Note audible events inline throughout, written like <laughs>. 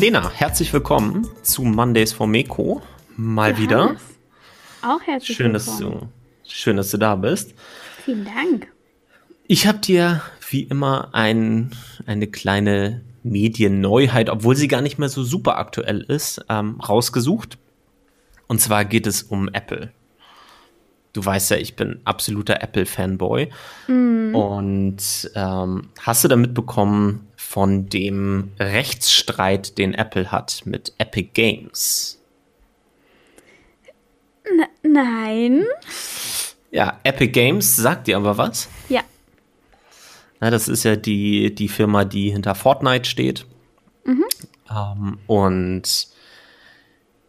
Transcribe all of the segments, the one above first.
Lena, herzlich willkommen zu Mondays for Meko. Mal Johannes, wieder. Auch herzlich Schön dass, willkommen. du, schön, dass du da bist. Vielen Dank. Ich habe dir wie immer ein, eine kleine Medienneuheit, obwohl sie gar nicht mehr so super aktuell ist, ähm, rausgesucht. Und zwar geht es um Apple. Du weißt ja, ich bin absoluter Apple-Fanboy. Und ähm, hast du da mitbekommen von dem Rechtsstreit, den Apple hat mit Epic Games? N nein. Ja, Epic Games sagt dir aber was. Ja. Na, das ist ja die, die Firma, die hinter Fortnite steht. Ähm, und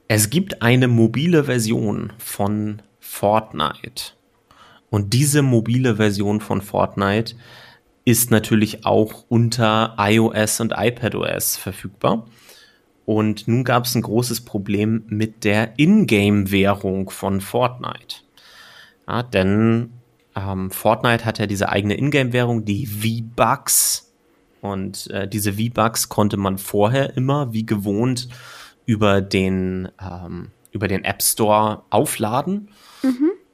es gibt eine mobile Version von Fortnite. Und diese mobile Version von Fortnite ist natürlich auch unter iOS und iPadOS verfügbar. Und nun gab es ein großes Problem mit der Ingame-Währung von Fortnite. Ja, denn ähm, Fortnite hat ja diese eigene Ingame-Währung, die V-Bucks. Und äh, diese V-Bucks konnte man vorher immer, wie gewohnt, über den, ähm, über den App Store aufladen.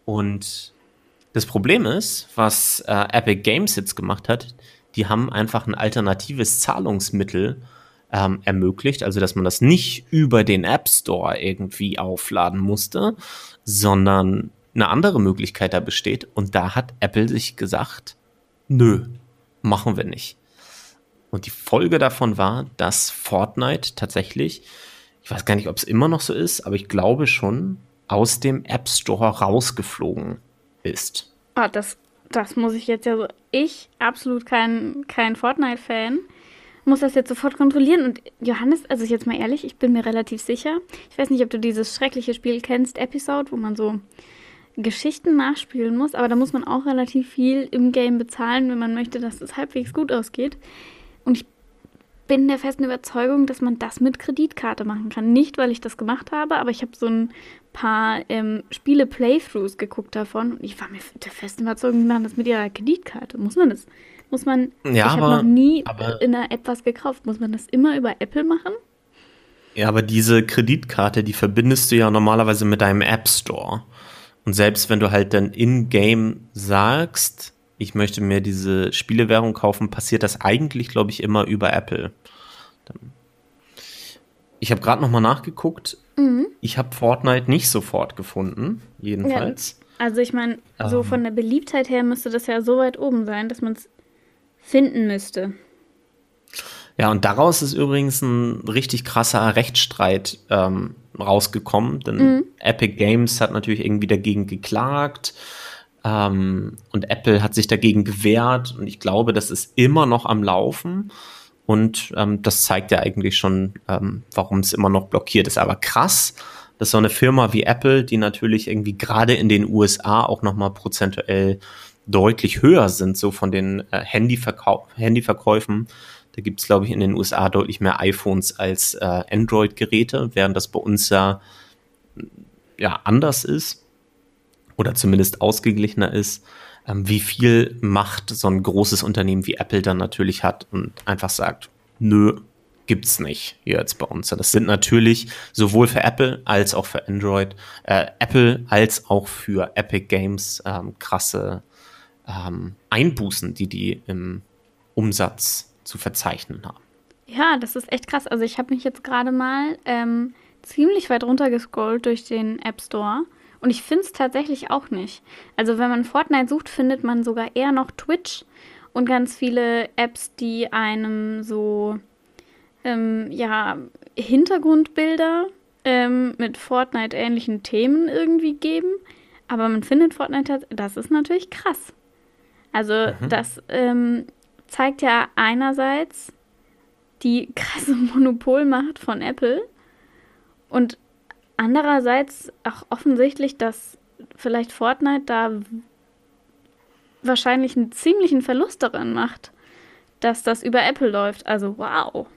Und das Problem ist, was äh, Epic Games jetzt gemacht hat, die haben einfach ein alternatives Zahlungsmittel ähm, ermöglicht, also dass man das nicht über den App Store irgendwie aufladen musste, sondern eine andere Möglichkeit da besteht. Und da hat Apple sich gesagt, nö, machen wir nicht. Und die Folge davon war, dass Fortnite tatsächlich, ich weiß gar nicht, ob es immer noch so ist, aber ich glaube schon, aus dem App Store rausgeflogen ist. Ah, das, das muss ich jetzt ja so. Ich, absolut kein, kein Fortnite-Fan, muss das jetzt sofort kontrollieren. Und Johannes, also jetzt mal ehrlich, ich bin mir relativ sicher. Ich weiß nicht, ob du dieses schreckliche Spiel kennst, Episode, wo man so Geschichten nachspielen muss, aber da muss man auch relativ viel im Game bezahlen, wenn man möchte, dass es halbwegs gut ausgeht. Und ich bin der festen Überzeugung, dass man das mit Kreditkarte machen kann. Nicht, weil ich das gemacht habe, aber ich habe so ein paar ähm, Spiele-Playthroughs geguckt davon und ich war mir der festen Überzeugung, die machen das mit ihrer Kreditkarte. Muss man das? Muss man? Ja, ich habe noch nie in einer App was gekauft. Muss man das immer über Apple machen? Ja, aber diese Kreditkarte, die verbindest du ja normalerweise mit deinem App Store. Und selbst wenn du halt dann in-game sagst, ich möchte mir diese Spielewährung kaufen, passiert das eigentlich, glaube ich, immer über Apple. Ich habe gerade noch mal nachgeguckt. Ich habe Fortnite nicht sofort gefunden, jedenfalls. Also ich meine, so Ähm. von der Beliebtheit her müsste das ja so weit oben sein, dass man es finden müsste. Ja, und daraus ist übrigens ein richtig krasser Rechtsstreit ähm, rausgekommen, denn Epic Games hat natürlich irgendwie dagegen geklagt ähm, und Apple hat sich dagegen gewehrt und ich glaube, das ist immer noch am Laufen und ähm, das zeigt ja eigentlich schon, ähm, warum es immer noch blockiert ist. Aber krass, dass so eine Firma wie Apple, die natürlich irgendwie gerade in den USA auch nochmal prozentuell deutlich höher sind, so von den äh, Handyverkau Handyverkäufen. Da gibt es, glaube ich, in den USA deutlich mehr iPhones als äh, Android-Geräte, während das bei uns ja, ja anders ist oder zumindest ausgeglichener ist, ähm, wie viel Macht so ein großes Unternehmen wie Apple dann natürlich hat und einfach sagt, nö, gibt's nicht hier jetzt bei uns. Das sind natürlich sowohl für Apple als auch für Android, äh, Apple als auch für Epic Games ähm, krasse ähm, Einbußen, die die im Umsatz zu verzeichnen haben. Ja, das ist echt krass. Also ich habe mich jetzt gerade mal ähm, ziemlich weit runter gescrollt durch den App Store und ich finde es tatsächlich auch nicht. Also wenn man Fortnite sucht, findet man sogar eher noch Twitch und ganz viele Apps, die einem so ähm, ja Hintergrundbilder ähm, mit Fortnite-ähnlichen Themen irgendwie geben. Aber man findet Fortnite, das ist natürlich krass. Also das ähm, zeigt ja einerseits die <laughs> krasse Monopolmacht von Apple und andererseits auch offensichtlich, dass vielleicht Fortnite da wahrscheinlich einen ziemlichen Verlust daran macht, dass das über Apple läuft. Also wow.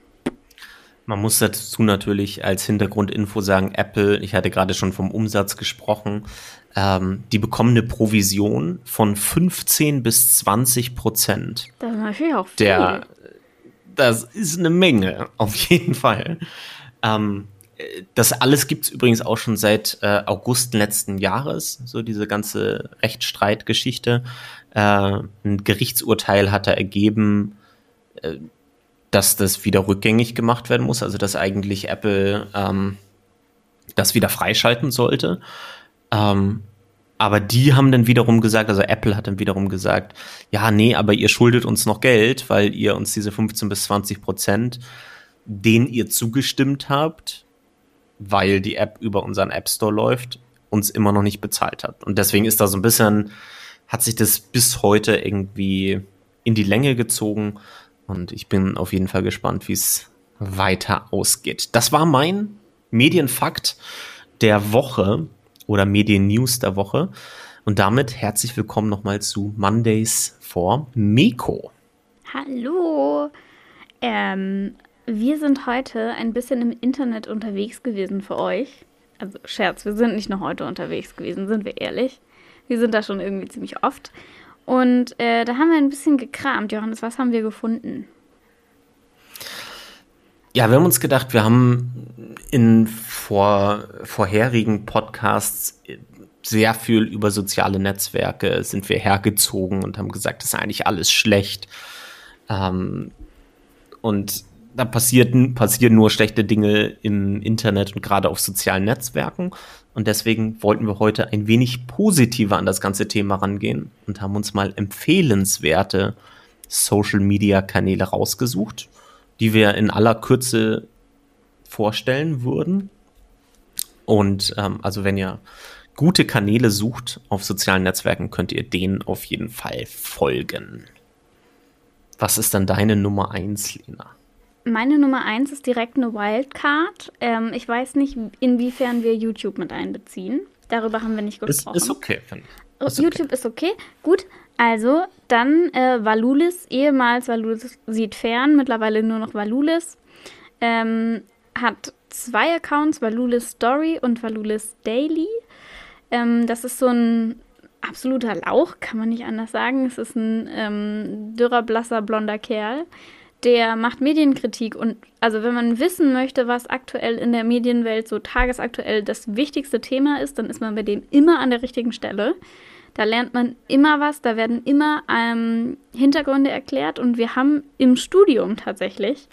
Man muss dazu natürlich als Hintergrundinfo sagen, Apple, ich hatte gerade schon vom Umsatz gesprochen, ähm, die bekommen eine Provision von 15 bis 20 Prozent Das ist natürlich auch viel. der, das ist eine Menge, auf jeden Fall. Ähm, das alles gibt es übrigens auch schon seit äh, August letzten Jahres, so diese ganze Rechtsstreitgeschichte. Äh, ein Gerichtsurteil hat er ergeben, äh, dass das wieder rückgängig gemacht werden muss, also dass eigentlich Apple ähm, das wieder freischalten sollte. Ähm, aber die haben dann wiederum gesagt, also Apple hat dann wiederum gesagt, ja, nee, aber ihr schuldet uns noch Geld, weil ihr uns diese 15 bis 20 Prozent, denen ihr zugestimmt habt, weil die App über unseren App Store läuft, uns immer noch nicht bezahlt hat. Und deswegen ist da so ein bisschen, hat sich das bis heute irgendwie in die Länge gezogen. Und ich bin auf jeden Fall gespannt, wie es weiter ausgeht. Das war mein Medienfakt der Woche oder Medien-News der Woche. Und damit herzlich willkommen nochmal zu Mondays for Meko. Hallo. Ähm, wir sind heute ein bisschen im Internet unterwegs gewesen für euch. Also Scherz, wir sind nicht noch heute unterwegs gewesen, sind wir ehrlich. Wir sind da schon irgendwie ziemlich oft. Und äh, da haben wir ein bisschen gekramt. Johannes, was haben wir gefunden? Ja, wir haben uns gedacht, wir haben in vor, vorherigen Podcasts sehr viel über soziale Netzwerke sind wir hergezogen und haben gesagt, das ist eigentlich alles schlecht. Ähm, und da passierten, passieren nur schlechte Dinge im Internet und gerade auf sozialen Netzwerken. Und deswegen wollten wir heute ein wenig positiver an das ganze Thema rangehen und haben uns mal empfehlenswerte Social Media Kanäle rausgesucht, die wir in aller Kürze vorstellen würden. Und ähm, also wenn ihr gute Kanäle sucht auf sozialen Netzwerken, könnt ihr denen auf jeden Fall folgen. Was ist dann deine Nummer eins, Lena? Meine Nummer eins ist direkt eine Wildcard. Ähm, ich weiß nicht, inwiefern wir YouTube mit einbeziehen. Darüber haben wir nicht gesprochen. Ist, ist okay, finde ich. Oh, YouTube okay. ist okay. Gut, also dann äh, Valulis, ehemals Valulis sieht fern, mittlerweile nur noch Valulis. Ähm, hat zwei Accounts, Valulis Story und Valulis Daily. Ähm, das ist so ein absoluter Lauch, kann man nicht anders sagen. Es ist ein ähm, dürrer, blasser, blonder Kerl der macht Medienkritik und also wenn man wissen möchte, was aktuell in der Medienwelt so tagesaktuell das wichtigste Thema ist, dann ist man bei dem immer an der richtigen Stelle. Da lernt man immer was, da werden immer ähm, Hintergründe erklärt und wir haben im Studium tatsächlich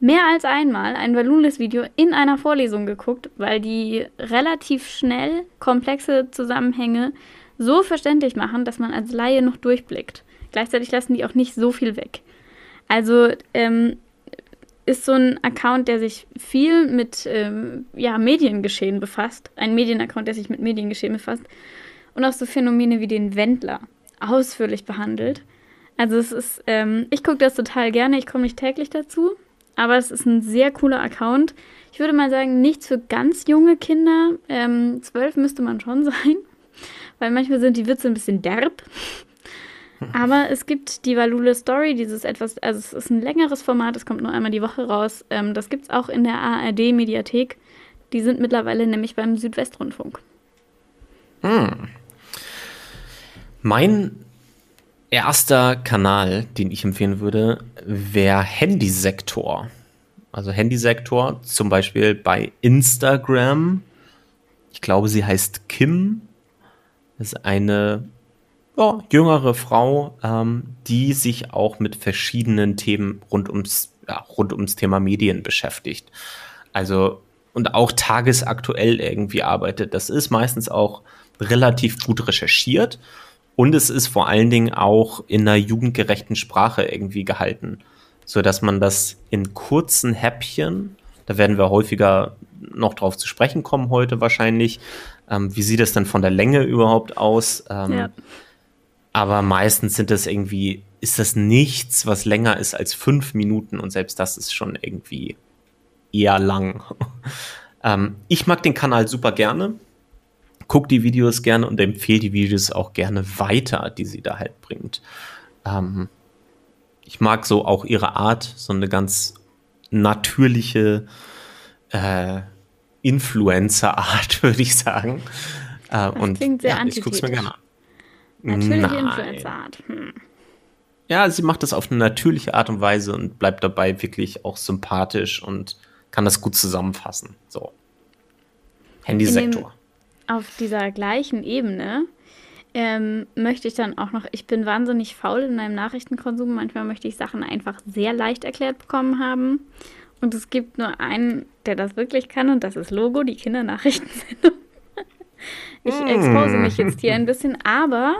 mehr als einmal ein Valulis-Video in einer Vorlesung geguckt, weil die relativ schnell komplexe Zusammenhänge so verständlich machen, dass man als Laie noch durchblickt. Gleichzeitig lassen die auch nicht so viel weg. Also ähm, ist so ein Account, der sich viel mit ähm, ja, Mediengeschehen befasst. Ein Medienaccount, der sich mit Mediengeschehen befasst. Und auch so Phänomene wie den Wendler ausführlich behandelt. Also es ist, ähm, ich gucke das total gerne, ich komme nicht täglich dazu, aber es ist ein sehr cooler Account. Ich würde mal sagen, nichts für ganz junge Kinder. Ähm, zwölf müsste man schon <laughs> sein, weil manchmal sind die Witze ein bisschen derb. Aber es gibt die Valule Story, dieses etwas, also es ist ein längeres Format, es kommt nur einmal die Woche raus. Ähm, das gibt es auch in der ARD-Mediathek. Die sind mittlerweile nämlich beim Südwestrundfunk. Hm. Mein erster Kanal, den ich empfehlen würde, wäre Handysektor. Also Handysektor, zum Beispiel bei Instagram. Ich glaube, sie heißt Kim. Das ist eine ja, jüngere Frau, ähm, die sich auch mit verschiedenen Themen rund ums, ja, rund ums Thema Medien beschäftigt. Also und auch tagesaktuell irgendwie arbeitet. Das ist meistens auch relativ gut recherchiert und es ist vor allen Dingen auch in einer jugendgerechten Sprache irgendwie gehalten, so dass man das in kurzen Häppchen, da werden wir häufiger noch drauf zu sprechen kommen heute wahrscheinlich. Ähm, wie sieht es denn von der Länge überhaupt aus? Ähm, ja aber meistens sind das irgendwie, ist das nichts, was länger ist als fünf Minuten und selbst das ist schon irgendwie eher lang. <laughs> ähm, ich mag den Kanal super gerne, gucke die Videos gerne und empfehle die Videos auch gerne weiter, die sie da halt bringt. Ähm, ich mag so auch ihre Art, so eine ganz natürliche äh, Influencer-Art, <laughs> würde ich sagen. Äh, und klingt sehr ja, ich gucke es mir gerne an. Natürliche Influencer-Art. Hm. ja, sie macht das auf eine natürliche Art und Weise und bleibt dabei wirklich auch sympathisch und kann das gut zusammenfassen. So. Handysektor. Auf dieser gleichen Ebene ähm, möchte ich dann auch noch, ich bin wahnsinnig faul in meinem Nachrichtenkonsum. Manchmal möchte ich Sachen einfach sehr leicht erklärt bekommen haben. Und es gibt nur einen, der das wirklich kann, und das ist Logo, die Kindernachrichtensendung. Ich mm. expose mich jetzt hier ein bisschen, aber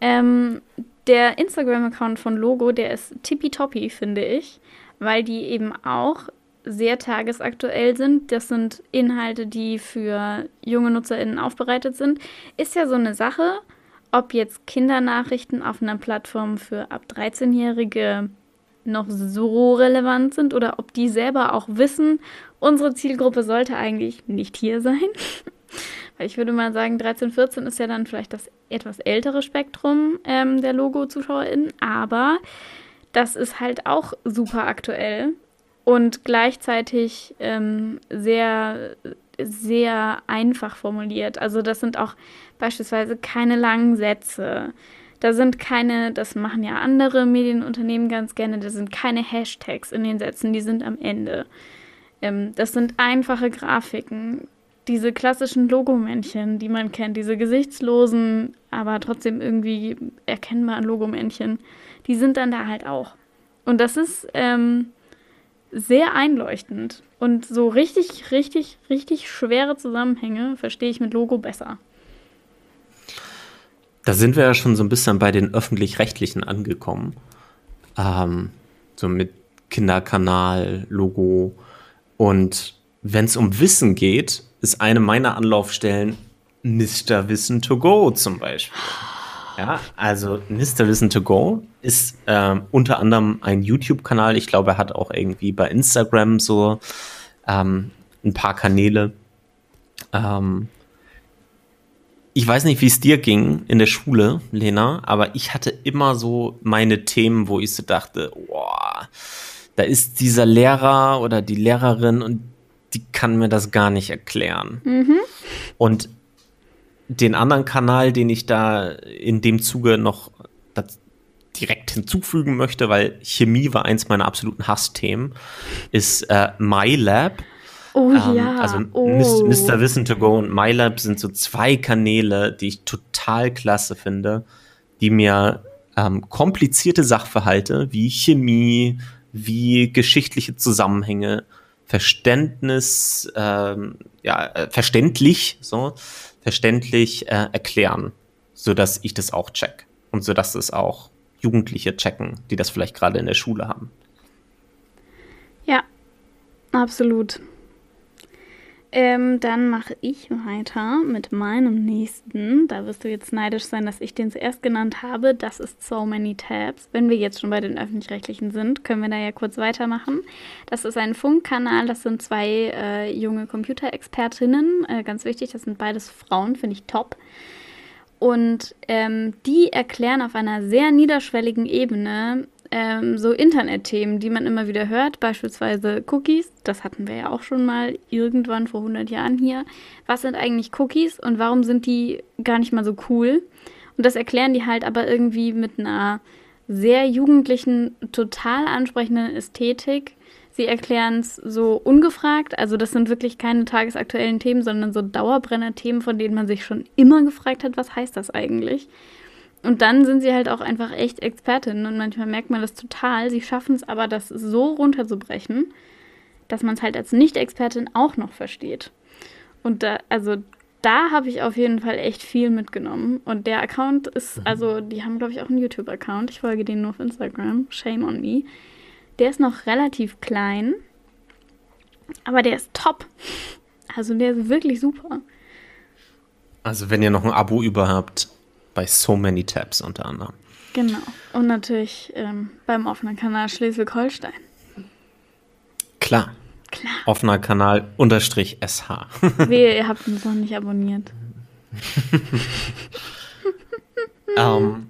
ähm, der Instagram-Account von Logo, der ist tippitoppi, finde ich, weil die eben auch sehr tagesaktuell sind. Das sind Inhalte, die für junge NutzerInnen aufbereitet sind. Ist ja so eine Sache, ob jetzt Kindernachrichten auf einer Plattform für ab 13-Jährige noch so relevant sind oder ob die selber auch wissen, unsere Zielgruppe sollte eigentlich nicht hier sein. <laughs> Ich würde mal sagen, 13, 14 ist ja dann vielleicht das etwas ältere Spektrum ähm, der Logo-ZuschauerInnen, aber das ist halt auch super aktuell und gleichzeitig ähm, sehr, sehr einfach formuliert. Also das sind auch beispielsweise keine langen Sätze. Da sind keine, das machen ja andere Medienunternehmen ganz gerne, da sind keine Hashtags in den Sätzen, die sind am Ende. Ähm, das sind einfache Grafiken, diese klassischen Logomännchen, die man kennt, diese gesichtslosen, aber trotzdem irgendwie erkennbaren Logomännchen, die sind dann da halt auch. Und das ist ähm, sehr einleuchtend. Und so richtig, richtig, richtig schwere Zusammenhänge verstehe ich mit Logo besser. Da sind wir ja schon so ein bisschen bei den öffentlich-rechtlichen angekommen. Ähm, so mit Kinderkanal, Logo. Und wenn es um Wissen geht, ist eine meiner Anlaufstellen Mr. Wissen to Go zum Beispiel. Ja, also Mr. Wissen to Go ist ähm, unter anderem ein YouTube-Kanal. Ich glaube, er hat auch irgendwie bei Instagram so ähm, ein paar Kanäle. Ähm, ich weiß nicht, wie es dir ging in der Schule, Lena, aber ich hatte immer so meine Themen, wo ich so dachte, boah, da ist dieser Lehrer oder die Lehrerin und die kann mir das gar nicht erklären. Mhm. Und den anderen Kanal, den ich da in dem Zuge noch direkt hinzufügen möchte, weil Chemie war eins meiner absoluten Hassthemen, ist äh, MyLab. Oh ähm, ja. Also oh. Mr. Wissen to Go und MyLab sind so zwei Kanäle, die ich total klasse finde, die mir ähm, komplizierte Sachverhalte wie Chemie, wie geschichtliche Zusammenhänge, Verständnis, ähm, ja, äh, verständlich, so, verständlich äh, erklären, sodass ich das auch check und sodass es auch Jugendliche checken, die das vielleicht gerade in der Schule haben. Ja, absolut. Ähm, dann mache ich weiter mit meinem nächsten. Da wirst du jetzt neidisch sein, dass ich den zuerst genannt habe. Das ist So Many Tabs. Wenn wir jetzt schon bei den öffentlich-rechtlichen sind, können wir da ja kurz weitermachen. Das ist ein Funkkanal. Das sind zwei äh, junge Computerexpertinnen. Äh, ganz wichtig, das sind beides Frauen, finde ich top. Und ähm, die erklären auf einer sehr niederschwelligen Ebene ähm, so Internetthemen, die man immer wieder hört, beispielsweise Cookies. Das hatten wir ja auch schon mal irgendwann vor 100 Jahren hier. Was sind eigentlich Cookies und warum sind die gar nicht mal so cool? Und das erklären die halt aber irgendwie mit einer sehr jugendlichen, total ansprechenden Ästhetik. Sie erklären es so ungefragt. Also das sind wirklich keine tagesaktuellen Themen, sondern so Dauerbrenner-Themen, von denen man sich schon immer gefragt hat, was heißt das eigentlich? Und dann sind sie halt auch einfach echt Expertinnen und manchmal merkt man das total. Sie schaffen es aber, das so runterzubrechen, dass man es halt als Nicht-Expertin auch noch versteht. Und da, also da habe ich auf jeden Fall echt viel mitgenommen. Und der Account ist, mhm. also die haben, glaube ich, auch einen YouTube-Account. Ich folge denen nur auf Instagram. Shame on me. Der ist noch relativ klein, aber der ist top. Also der ist wirklich super. Also wenn ihr noch ein Abo über habt, bei So Many Tabs unter anderem. Genau. Und natürlich ähm, beim offenen Kanal Schleswig-Holstein. Klar. Klar. Offener Kanal unterstrich SH. <laughs> Wehe, ihr habt uns noch nicht abonniert. <laughs> ähm,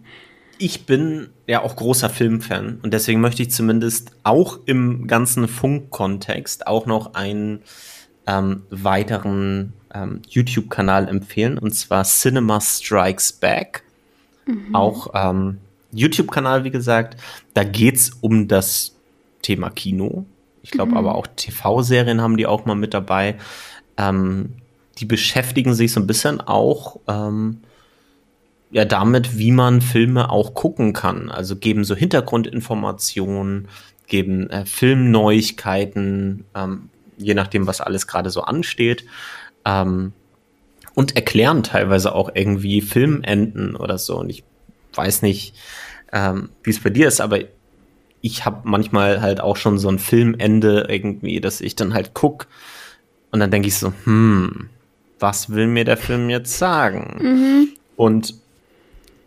ich bin ja auch großer Filmfan und deswegen möchte ich zumindest auch im ganzen Funk-Kontext auch noch einen ähm, weiteren ähm, YouTube-Kanal empfehlen, und zwar Cinema Strikes Back. Mhm. Auch ähm, YouTube-Kanal, wie gesagt, da geht's um das Thema Kino. Ich glaube Mhm. aber auch TV-Serien haben die auch mal mit dabei. Ähm, die beschäftigen sich so ein bisschen auch ähm, ja damit, wie man Filme auch gucken kann. Also geben so Hintergrundinformationen, geben äh, Filmneuigkeiten, ähm, je nachdem, was alles gerade so ansteht. Ähm, und erklären teilweise auch irgendwie Filmenden oder so. Und ich weiß nicht, ähm, wie es bei dir ist, aber ich habe manchmal halt auch schon so ein Filmende irgendwie, dass ich dann halt guck und dann denke ich so, hm, was will mir der Film jetzt sagen? Und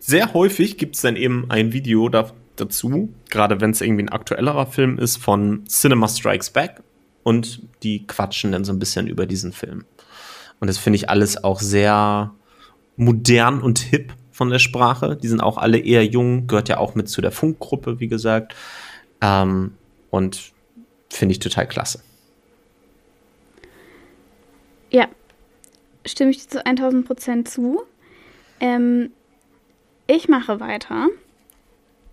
sehr häufig gibt es dann eben ein Video da, dazu, gerade wenn es irgendwie ein aktuellerer Film ist, von Cinema Strikes Back und die quatschen dann so ein bisschen über diesen Film. Und das finde ich alles auch sehr modern und hip von der Sprache. Die sind auch alle eher jung, gehört ja auch mit zu der Funkgruppe, wie gesagt. Ähm, und finde ich total klasse. Ja, stimme ich dir zu 1000 Prozent zu. Ähm, ich mache weiter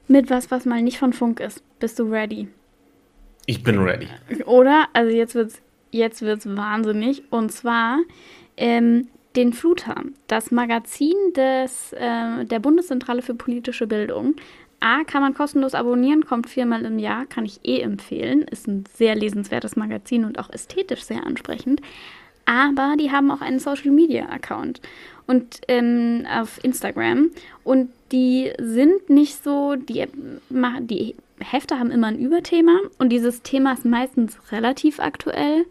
mit was, was mal nicht von Funk ist. Bist du ready? Ich bin ready. Oder? Also jetzt wird's, jetzt wird's wahnsinnig. Und zwar ähm, den Fluter, das Magazin des, äh, der Bundeszentrale für politische Bildung. A, kann man kostenlos abonnieren, kommt viermal im Jahr, kann ich eh empfehlen. Ist ein sehr lesenswertes Magazin und auch ästhetisch sehr ansprechend. Aber die haben auch einen Social Media Account und ähm, auf Instagram und die sind nicht so, die, die Hefte haben immer ein Überthema und dieses Thema ist meistens relativ aktuell,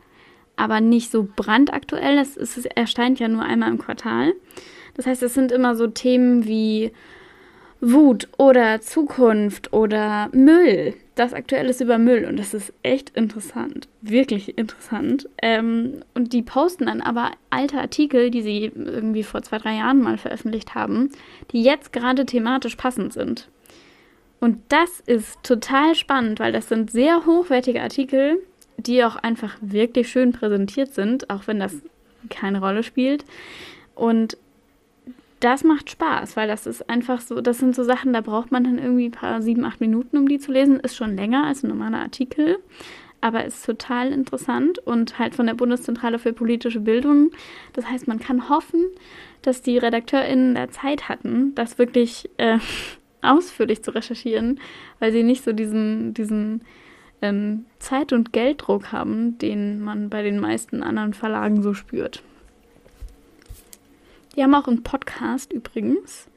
aber nicht so brandaktuell. Es, erscheint ja nur einmal im Quartal. Das heißt, es sind immer so Themen wie Wut oder Zukunft oder Müll. Das aktuell ist über Müll und das ist echt interessant. Wirklich interessant. Ähm, und die posten dann aber alte Artikel, die sie irgendwie vor zwei, drei Jahren mal veröffentlicht haben, die jetzt gerade thematisch passend sind. Und das ist total spannend, weil das sind sehr hochwertige Artikel, die auch einfach wirklich schön präsentiert sind, auch wenn das keine Rolle spielt. Und das macht Spaß, weil das ist einfach so, das sind so Sachen, da braucht man dann irgendwie ein paar sieben, acht Minuten, um die zu lesen. Ist schon länger als ein normaler Artikel, aber ist total interessant und halt von der Bundeszentrale für politische Bildung. Das heißt, man kann hoffen, dass die RedakteurInnen da Zeit hatten, das wirklich äh, <laughs> ausführlich zu recherchieren, weil sie nicht so diesen, diesen ähm, Zeit- und Gelddruck haben, den man bei den meisten anderen Verlagen so spürt. Die haben auch einen Podcast übrigens,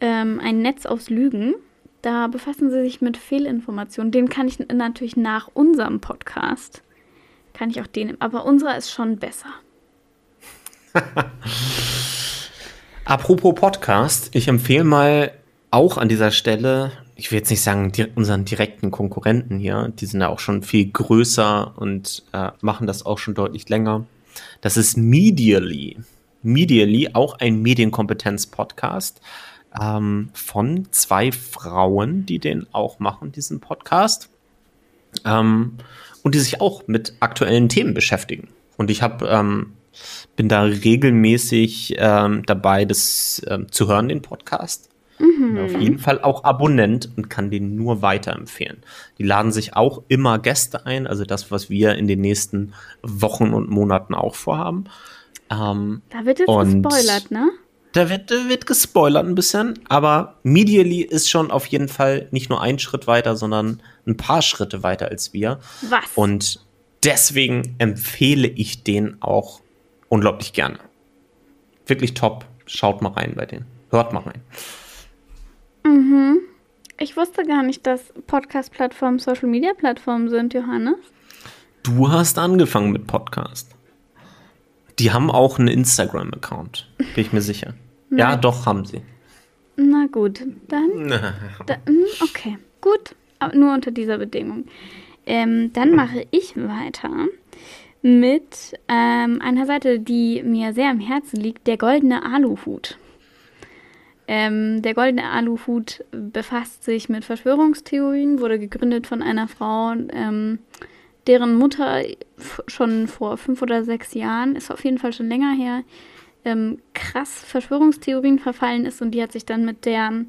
ähm, ein Netz aus Lügen. Da befassen sie sich mit Fehlinformationen. Den kann ich natürlich nach unserem Podcast, kann ich auch den, aber unserer ist schon besser. <laughs> Apropos Podcast, ich empfehle mal auch an dieser Stelle, ich will jetzt nicht sagen di unseren direkten Konkurrenten hier, die sind ja auch schon viel größer und äh, machen das auch schon deutlich länger. Das ist Medially. Medially, auch ein Medienkompetenz-Podcast ähm, von zwei Frauen, die den auch machen, diesen Podcast. Ähm, und die sich auch mit aktuellen Themen beschäftigen. Und ich habe ähm, bin da regelmäßig ähm, dabei, das ähm, zu hören, den Podcast. Bin Auf jeden Fall auch Abonnent und kann den nur weiterempfehlen. Die laden sich auch immer Gäste ein, also das, was wir in den nächsten Wochen und Monaten auch vorhaben. Ähm, Da wird jetzt gespoilert, ne? da wird, da wird gespoilert ein bisschen, aber Medially ist schon auf jeden Fall nicht nur ein Schritt weiter, sondern ein paar Schritte weiter als wir. Was? Und deswegen empfehle ich den auch unglaublich gerne. Wirklich top. Schaut mal rein bei denen. Hört mal rein. Ich wusste gar nicht, dass Podcast-Plattformen Social-Media-Plattformen sind, Johannes. Du hast angefangen mit Podcast. Die haben auch einen Instagram-Account. Bin ich mir sicher. <laughs> Ja, doch, haben sie. Na gut, dann. <laughs> da, hm, okay, gut. Aber nur unter dieser Bedingung. Ähm, dann mache ich weiter mit ähm, einer Seite, die mir sehr am Herzen liegt, der goldene Aluhut. Ähm, der goldene Aluhut befasst sich mit Verschwörungstheorien, wurde gegründet von einer Frau, ähm, deren Mutter schon vor fünf oder sechs Jahren, ist auf jeden Fall schon länger her, ähm, krass Verschwörungstheorien verfallen ist und die hat sich dann mit der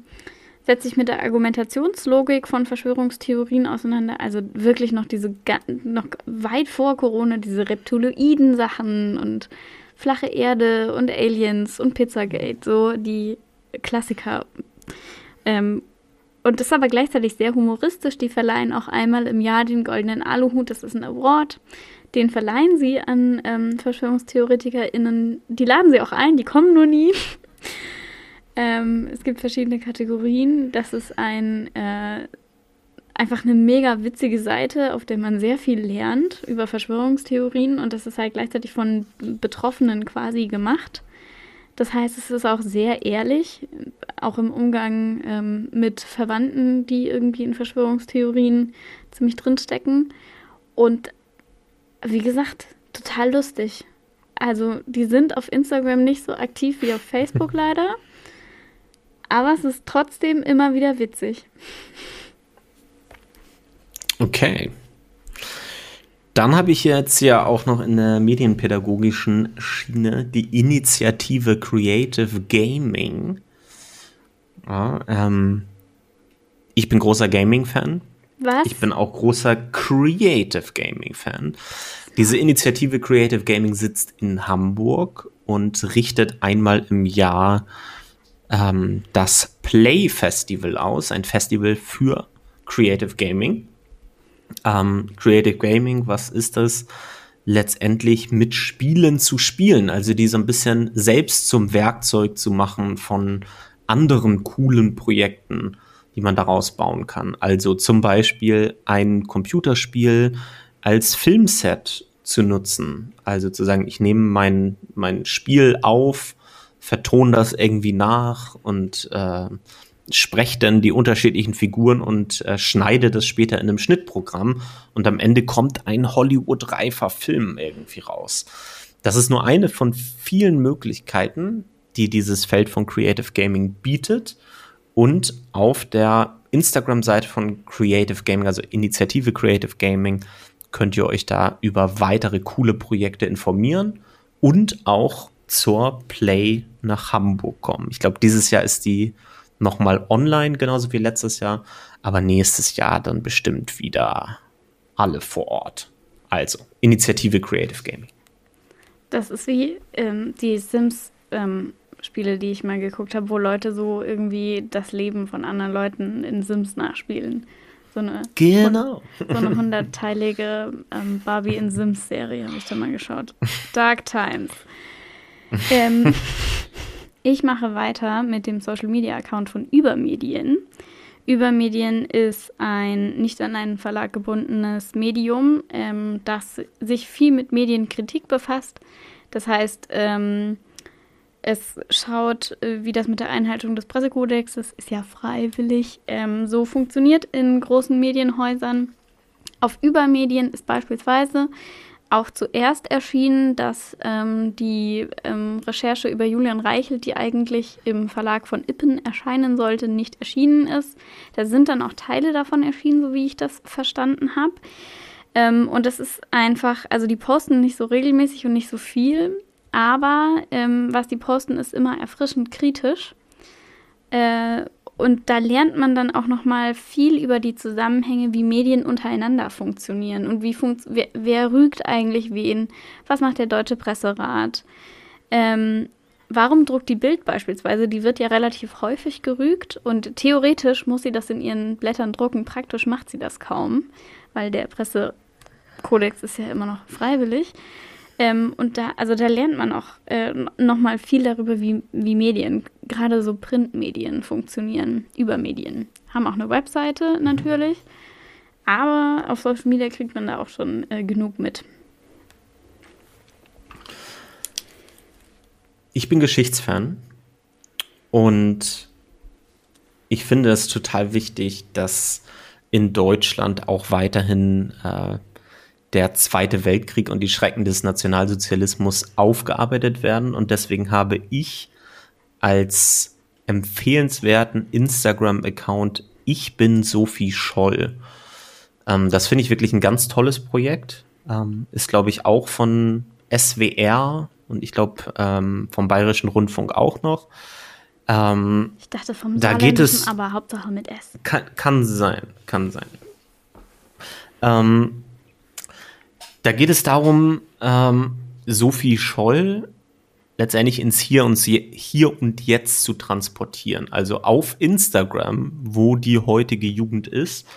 setzt sich mit der Argumentationslogik von Verschwörungstheorien auseinander. Also wirklich noch diese, noch weit vor Corona, diese Reptiloiden-Sachen und flache Erde und Aliens und Pizzagate, so die Klassiker. Ähm, und das ist aber gleichzeitig sehr humoristisch. Die verleihen auch einmal im Jahr den Goldenen Aluhut. Das ist ein Award. Den verleihen sie an ähm, VerschwörungstheoretikerInnen. Die laden sie auch ein, die kommen nur nie. <laughs> ähm, es gibt verschiedene Kategorien. Das ist ein äh, einfach eine mega witzige Seite, auf der man sehr viel lernt über Verschwörungstheorien und das ist halt gleichzeitig von Betroffenen quasi gemacht. Das heißt, es ist auch sehr ehrlich, auch im Umgang ähm, mit Verwandten, die irgendwie in Verschwörungstheorien ziemlich drinstecken. Und wie gesagt, total lustig. Also, die sind auf Instagram nicht so aktiv wie auf Facebook <laughs> leider. Aber es ist trotzdem immer wieder witzig. Okay. Dann habe ich jetzt ja auch noch in der medienpädagogischen Schiene die Initiative Creative Gaming. Ja, ähm, ich bin großer Gaming-Fan. Was? Ich bin auch großer Creative Gaming-Fan. Diese Initiative Creative Gaming sitzt in Hamburg und richtet einmal im Jahr ähm, das Play Festival aus, ein Festival für Creative Gaming. Ähm, Creative Gaming, was ist das? Letztendlich mit Spielen zu spielen, also die so ein bisschen selbst zum Werkzeug zu machen von anderen coolen Projekten, die man daraus bauen kann. Also zum Beispiel ein Computerspiel als Filmset zu nutzen. Also zu sagen, ich nehme mein, mein Spiel auf, vertone das irgendwie nach und äh, spreche dann die unterschiedlichen Figuren und äh, schneide das später in einem Schnittprogramm und am Ende kommt ein Hollywood-reifer Film irgendwie raus. Das ist nur eine von vielen Möglichkeiten, die dieses Feld von Creative Gaming bietet und auf der Instagram-Seite von Creative Gaming, also Initiative Creative Gaming, könnt ihr euch da über weitere coole Projekte informieren und auch zur Play nach Hamburg kommen. Ich glaube, dieses Jahr ist die nochmal online, genauso wie letztes Jahr. Aber nächstes Jahr dann bestimmt wieder alle vor Ort. Also, Initiative Creative Gaming. Das ist wie ähm, die Sims-Spiele, ähm, die ich mal geguckt habe, wo Leute so irgendwie das Leben von anderen Leuten in Sims nachspielen. So eine, genau. So eine hundertteilige ähm, Barbie in Sims-Serie habe ich da mal geschaut. Dark Times. <laughs> ähm, ich mache weiter mit dem Social Media Account von Übermedien. Übermedien ist ein nicht an einen Verlag gebundenes Medium, ähm, das sich viel mit Medienkritik befasst. Das heißt, ähm, es schaut, äh, wie das mit der Einhaltung des Pressekodexes ist ja freiwillig ähm, so funktioniert in großen Medienhäusern. Auf Übermedien ist beispielsweise auch zuerst erschienen, dass ähm, die ähm, Recherche über Julian Reichelt, die eigentlich im Verlag von Ippen erscheinen sollte, nicht erschienen ist. Da sind dann auch Teile davon erschienen, so wie ich das verstanden habe. Ähm, und das ist einfach, also die posten nicht so regelmäßig und nicht so viel, aber ähm, was die posten, ist immer erfrischend kritisch. Äh, und da lernt man dann auch noch mal viel über die Zusammenhänge, wie Medien untereinander funktionieren und wie funkt wer, wer, rügt eigentlich wen, was macht der Deutsche Presserat. Ähm, warum druckt die Bild beispielsweise? Die wird ja relativ häufig gerügt und theoretisch muss sie das in ihren Blättern drucken. Praktisch macht sie das kaum, weil der Pressekodex ist ja immer noch freiwillig. Ähm, und da, also da lernt man auch äh, nochmal viel darüber, wie, wie Medien, gerade so Printmedien funktionieren, über Medien. Haben auch eine Webseite natürlich, aber auf Social Media kriegt man da auch schon äh, genug mit. Ich bin Geschichtsfan und ich finde es total wichtig, dass in Deutschland auch weiterhin äh, der Zweite Weltkrieg und die Schrecken des Nationalsozialismus aufgearbeitet werden. Und deswegen habe ich als empfehlenswerten Instagram-Account Ich bin Sophie Scholl. Ähm, das finde ich wirklich ein ganz tolles Projekt. Ähm, ist, glaube ich, auch von SWR und ich glaube ähm, vom Bayerischen Rundfunk auch noch. Ähm, Ich dachte vom Da geht es- aber Hauptsache mit S. kann, kann sein, kann sein. Ähm, da geht es darum, ähm, Sophie Scholl letztendlich ins Hier und, Hier und Jetzt zu transportieren. Also auf Instagram, wo die heutige Jugend ist.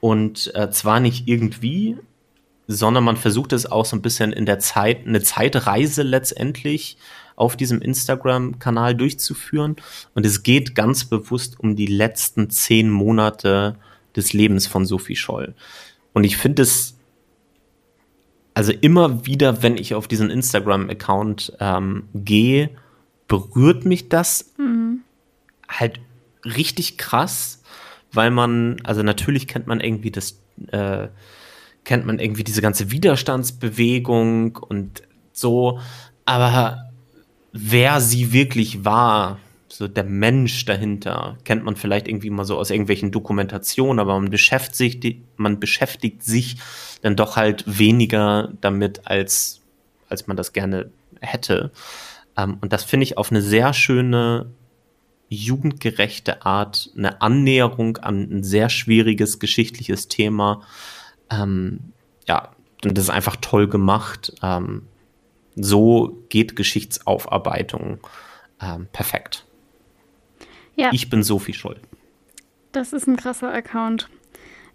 Und äh, zwar nicht irgendwie, sondern man versucht es auch so ein bisschen in der Zeit, eine Zeitreise letztendlich auf diesem Instagram-Kanal durchzuführen. Und es geht ganz bewusst um die letzten zehn Monate des Lebens von Sophie Scholl. Und ich finde es, also immer wieder, wenn ich auf diesen Instagram-Account ähm, gehe, berührt mich das halt richtig krass, weil man, also natürlich kennt man irgendwie das, äh, kennt man irgendwie diese ganze Widerstandsbewegung und so, aber wer sie wirklich war, so der Mensch dahinter, kennt man vielleicht irgendwie mal so aus irgendwelchen Dokumentationen, aber man beschäftigt, sich- man beschäftigt sich dann doch halt weniger damit, als, als man das gerne hätte. Ähm, und das finde ich auf eine sehr schöne, jugendgerechte Art, eine Annäherung an ein sehr schwieriges geschichtliches Thema. Ähm, ja, und das ist einfach toll gemacht. Ähm, so geht Geschichtsaufarbeitung ähm, perfekt. Ja, Ich bin Sophie Scholl. das ist ein krasser Account.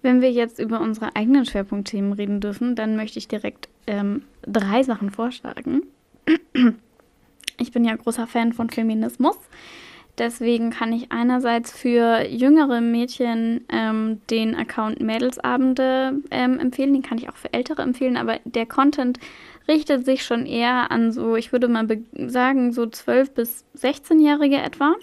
Wenn wir jetzt über unsere eigenen Schwerpunktthemen reden dürfen, dann möchte ich direkt ähm, drei Sachen vorschlagen. Ich bin ja großer Fan von Feminismus. Deswegen kann ich einerseits für jüngere Mädchen ähm, den Account Mädelsabende ähm, empfehlen. Den kann ich auch für ältere empfehlen, aber der Content richtet sich schon eher an so, ich würde mal sagen, so 12- bis 16-Jährige etwa.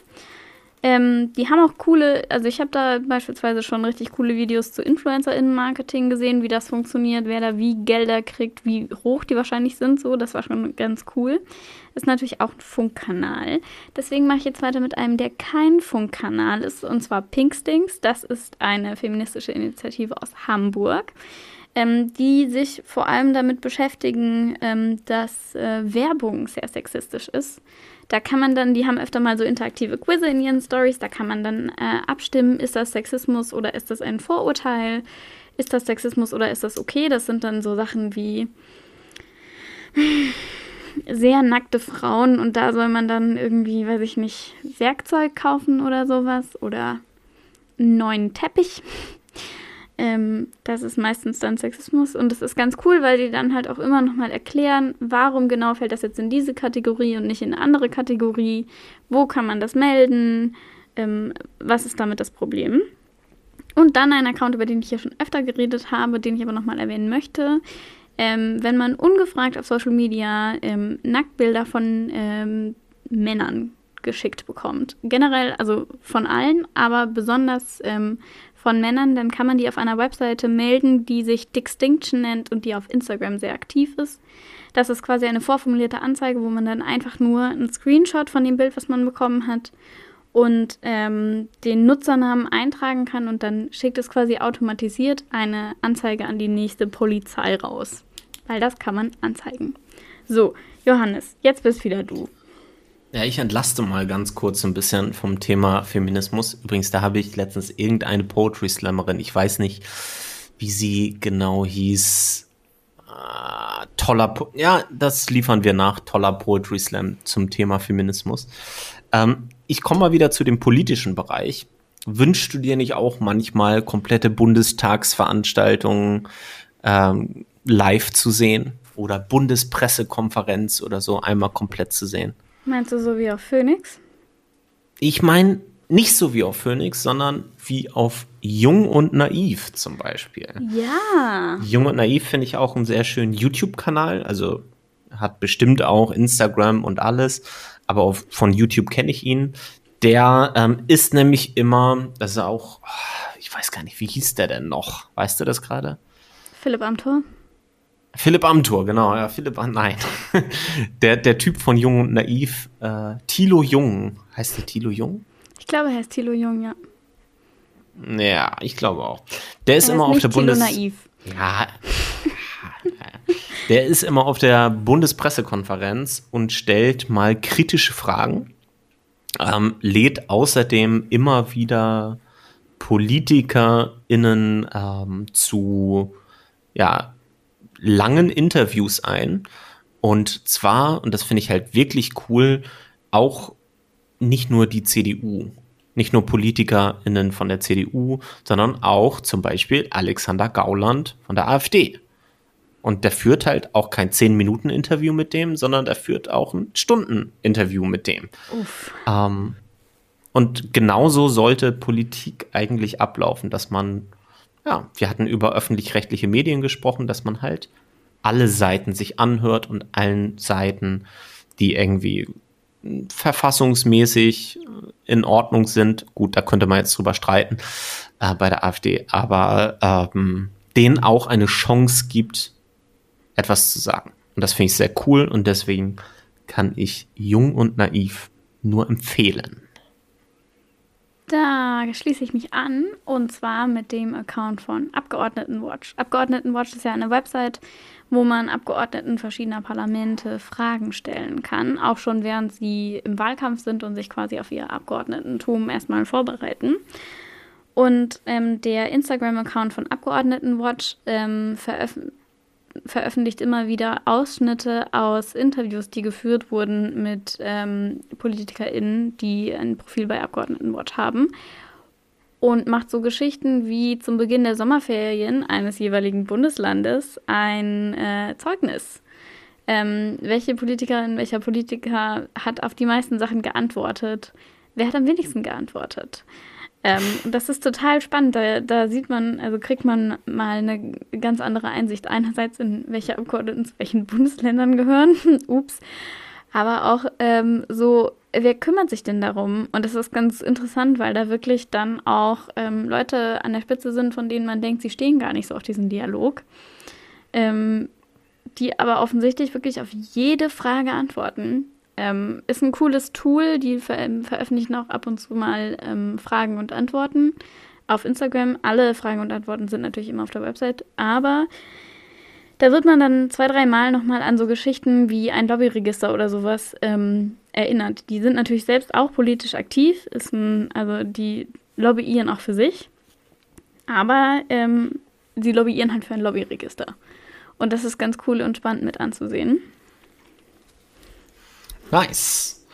Ähm, die haben auch coole, also ich habe da beispielsweise schon richtig coole Videos zu InfluencerInnen-Marketing gesehen, wie das funktioniert, wer da wie Gelder kriegt, wie hoch die wahrscheinlich sind, so, das war schon ganz cool. Ist natürlich auch ein Funkkanal. Deswegen mache ich jetzt weiter mit einem, der kein Funkkanal ist, und zwar Pinkstings. Das ist eine feministische Initiative aus Hamburg, ähm, die sich vor allem damit beschäftigen, ähm, dass äh, Werbung sehr sexistisch ist. Da kann man dann, die haben öfter mal so interaktive Quizze in ihren Stories, da kann man dann äh, abstimmen, ist das Sexismus oder ist das ein Vorurteil? Ist das Sexismus oder ist das okay? Das sind dann so Sachen wie sehr nackte Frauen und da soll man dann irgendwie, weiß ich nicht, Werkzeug kaufen oder sowas oder einen neuen Teppich. Ähm, das ist meistens dann Sexismus und das ist ganz cool, weil die dann halt auch immer nochmal erklären, warum genau fällt das jetzt in diese Kategorie und nicht in eine andere Kategorie, wo kann man das melden, ähm, was ist damit das Problem. Und dann ein Account, über den ich ja schon öfter geredet habe, den ich aber nochmal erwähnen möchte. Ähm, wenn man ungefragt auf Social Media ähm, Nacktbilder von ähm, Männern geschickt bekommt. Generell, also von allen, aber besonders ähm, von Männern, dann kann man die auf einer Webseite melden, die sich Distinction nennt und die auf Instagram sehr aktiv ist. Das ist quasi eine vorformulierte Anzeige, wo man dann einfach nur einen Screenshot von dem Bild, was man bekommen hat, und ähm, den Nutzernamen eintragen kann und dann schickt es quasi automatisiert eine Anzeige an die nächste Polizei raus. Weil das kann man anzeigen. So, Johannes, jetzt bist wieder du. Ja, ich entlaste mal ganz kurz ein bisschen vom Thema Feminismus. Übrigens, da habe ich letztens irgendeine Poetry Slammerin, ich weiß nicht, wie sie genau hieß. Äh, toller, po ja, das liefern wir nach. Toller Poetry Slam zum Thema Feminismus. Ähm, ich komme mal wieder zu dem politischen Bereich. Wünschst du dir nicht auch manchmal komplette Bundestagsveranstaltungen ähm, live zu sehen oder Bundespressekonferenz oder so einmal komplett zu sehen? Meinst du so wie auf Phoenix? Ich meine nicht so wie auf Phoenix, sondern wie auf Jung und Naiv zum Beispiel. Ja. Jung und Naiv finde ich auch einen sehr schönen YouTube-Kanal, also hat bestimmt auch Instagram und alles, aber auf, von YouTube kenne ich ihn. Der ähm, ist nämlich immer, das ist auch, ich weiß gar nicht, wie hieß der denn noch? Weißt du das gerade? Philipp Amthor? Philipp Amthor, genau, ja, Philipp, nein. <laughs> der, der Typ von Jung und Naiv, äh, Thilo Jung, heißt der Thilo Jung? Ich glaube, er heißt Thilo Jung, ja. Ja, ich glaube auch. Der ist Er immer heißt auf der Thilo Bundes... Naiv. Ja. <laughs> Der ist immer auf der Bundespressekonferenz und stellt mal kritische Fragen. ähm, lädt außerdem immer wieder PolitikerInnen ähm, zu ja, langen Interviews ein. Und zwar, und das finde ich halt wirklich cool, auch nicht nur die CDU, nicht nur PolitikerInnen von der CDU, sondern auch zum Beispiel Alexander Gauland von der AfD. Und der führt halt auch kein 10-Minuten-Interview mit dem, sondern der führt auch ein Stunden-Interview mit dem. Ähm, und genauso sollte Politik eigentlich ablaufen, dass man, ja, wir hatten über öffentlich-rechtliche Medien gesprochen, dass man halt alle Seiten sich anhört und allen Seiten, die irgendwie verfassungsmäßig in Ordnung sind. Gut, da könnte man jetzt drüber streiten äh, bei der AfD, aber ähm, denen auch eine Chance gibt, etwas zu sagen. Und das finde ich sehr cool und deswegen kann ich Jung und Naiv nur empfehlen. Da schließe ich mich an und zwar mit dem Account von Abgeordnetenwatch. Abgeordnetenwatch ist ja eine Website, wo man Abgeordneten verschiedener Parlamente Fragen stellen kann, auch schon während sie im Wahlkampf sind und sich quasi auf ihr Abgeordnetentum erstmal vorbereiten. Und ähm, der Instagram-Account von Abgeordnetenwatch ähm, veröffentlicht veröffentlicht immer wieder Ausschnitte aus Interviews, die geführt wurden mit ähm, PolitikerInnen, die ein Profil bei Abgeordnetenwatch haben. Und macht so Geschichten wie zum Beginn der Sommerferien eines jeweiligen Bundeslandes ein äh, Zeugnis. Ähm, welche Politikerin, welcher Politiker hat auf die meisten Sachen geantwortet? Wer hat am wenigsten geantwortet? Ähm, das ist total spannend. Da, da, sieht man, also kriegt man mal eine ganz andere Einsicht. Einerseits, in welche Abgeordneten zu welchen Bundesländern gehören. <laughs> Ups. Aber auch ähm, so, wer kümmert sich denn darum? Und das ist ganz interessant, weil da wirklich dann auch ähm, Leute an der Spitze sind, von denen man denkt, sie stehen gar nicht so auf diesen Dialog. Ähm, die aber offensichtlich wirklich auf jede Frage antworten ähm, ist ein cooles Tool, die ver ähm, veröffentlichen auch ab und zu mal ähm, Fragen und Antworten auf Instagram. Alle Fragen und Antworten sind natürlich immer auf der Website, aber da wird man dann zwei, drei Mal nochmal an so Geschichten wie ein Lobbyregister oder sowas ähm, erinnert. Die sind natürlich selbst auch politisch aktiv, ist ein, also die lobbyieren auch für sich, aber ähm, sie lobbyieren halt für ein Lobbyregister. Und das ist ganz cool und spannend mit anzusehen. Nice.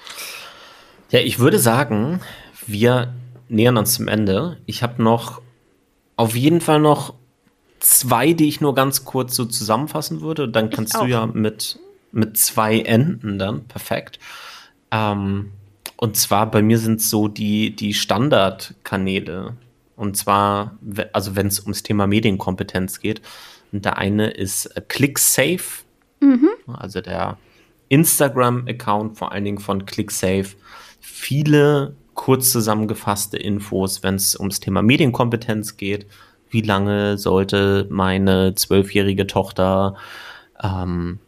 Ja, ich würde sagen, wir nähern uns zum Ende. Ich habe noch auf jeden Fall noch zwei, die ich nur ganz kurz so zusammenfassen würde. Dann kannst du ja mit, mit zwei enden dann. Perfekt. Ähm, und zwar bei mir sind so die, die Standardkanäle. Und zwar, also wenn es ums Thema Medienkompetenz geht. Und der eine ist ClickSafe. Mhm. Also der Instagram-Account, vor allen Dingen von ClickSafe, viele kurz zusammengefasste Infos, wenn es ums Thema Medienkompetenz geht. Wie lange sollte meine zwölfjährige Tochter ähm,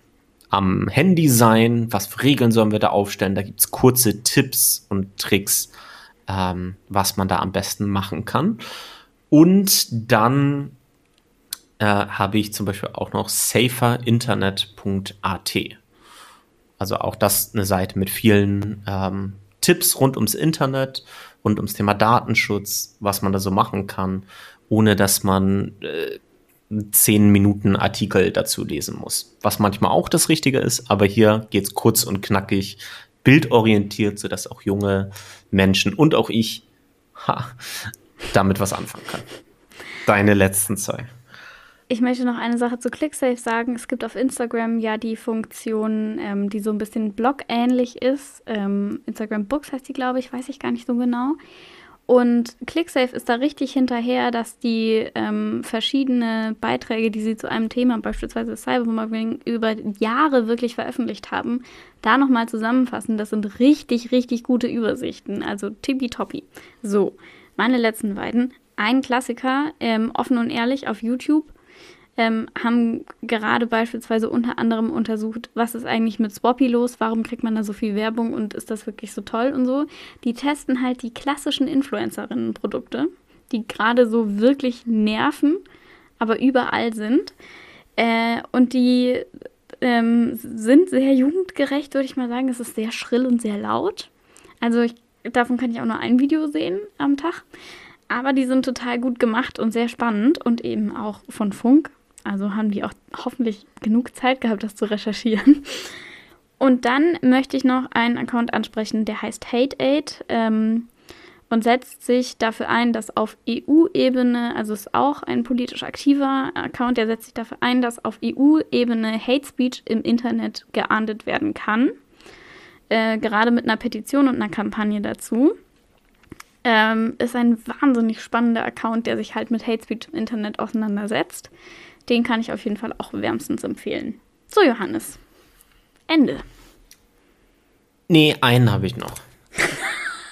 am Handy sein? Was für Regeln sollen wir da aufstellen? Da gibt es kurze Tipps und Tricks, ähm, was man da am besten machen kann. Und dann äh, habe ich zum Beispiel auch noch saferinternet.at. Also auch das eine Seite mit vielen ähm, Tipps rund ums Internet, rund ums Thema Datenschutz, was man da so machen kann, ohne dass man äh, zehn Minuten Artikel dazu lesen muss. Was manchmal auch das Richtige ist, aber hier geht's kurz und knackig, bildorientiert, sodass auch junge Menschen und auch ich ha, damit was anfangen kann. Deine letzten zwei. Ich möchte noch eine Sache zu ClickSafe sagen. Es gibt auf Instagram ja die Funktion, ähm, die so ein bisschen blog-ähnlich ist. Ähm, Instagram Books heißt die, glaube ich, weiß ich gar nicht so genau. Und ClickSafe ist da richtig hinterher, dass die ähm, verschiedene Beiträge, die sie zu einem Thema, beispielsweise Cybermobbing, über Jahre wirklich veröffentlicht haben, da nochmal zusammenfassen. Das sind richtig, richtig gute Übersichten. Also tippitoppi. So, meine letzten beiden. Ein Klassiker, ähm, offen und ehrlich auf YouTube ähm, haben gerade beispielsweise unter anderem untersucht, was ist eigentlich mit Swappy los, warum kriegt man da so viel Werbung und ist das wirklich so toll und so. Die testen halt die klassischen Influencerinnen-Produkte, die gerade so wirklich nerven, aber überall sind. Äh, und die ähm, sind sehr jugendgerecht, würde ich mal sagen. Es ist sehr schrill und sehr laut. Also ich davon kann ich auch nur ein Video sehen am Tag. Aber die sind total gut gemacht und sehr spannend und eben auch von Funk. Also haben die auch hoffentlich genug Zeit gehabt, das zu recherchieren. Und dann möchte ich noch einen Account ansprechen, der heißt Hate Aid ähm, und setzt sich dafür ein, dass auf EU-Ebene, also ist auch ein politisch aktiver Account, der setzt sich dafür ein, dass auf EU-Ebene Hate Speech im Internet geahndet werden kann. Äh, gerade mit einer Petition und einer Kampagne dazu. Ähm, ist ein wahnsinnig spannender Account, der sich halt mit Hate Speech im Internet auseinandersetzt. Den kann ich auf jeden Fall auch wärmstens empfehlen. So, Johannes. Ende. Nee, einen habe ich noch. <laughs>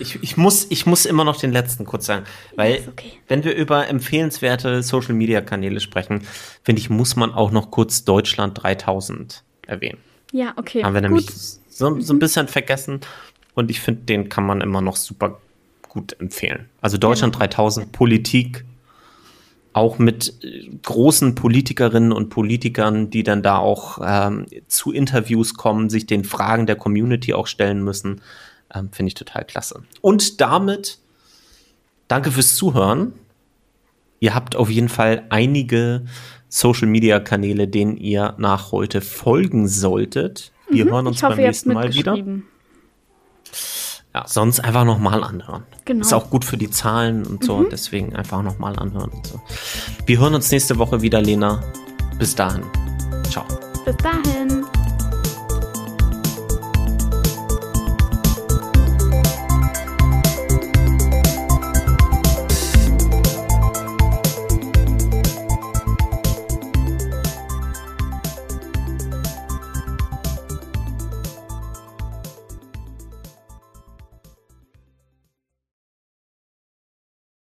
Ich, ich, muss, ich muss immer noch den letzten kurz sagen, weil okay. wenn wir über empfehlenswerte Social Media Kanäle sprechen, finde ich, muss man auch noch kurz Deutschland 3000 erwähnen. Ja, okay. Haben wir Gut. nämlich so, so ein mhm. bisschen vergessen und ich finde, den kann man immer noch super gut empfehlen. Also Deutschland ja. 3000 Politik, auch mit äh, großen Politikerinnen und Politikern, die dann da auch ähm, zu Interviews kommen, sich den Fragen der Community auch stellen müssen, ähm, finde ich total klasse. Und damit danke fürs Zuhören. Ihr habt auf jeden Fall einige Social Media Kanäle, denen ihr nach heute folgen solltet. Wir mhm, hören uns hoffe, beim nächsten Mal wieder. Ja, sonst einfach nochmal anhören. Genau. Ist auch gut für die Zahlen und so, mhm. deswegen einfach nochmal anhören. So. Wir hören uns nächste Woche wieder, Lena. Bis dahin. Ciao. Bis dahin.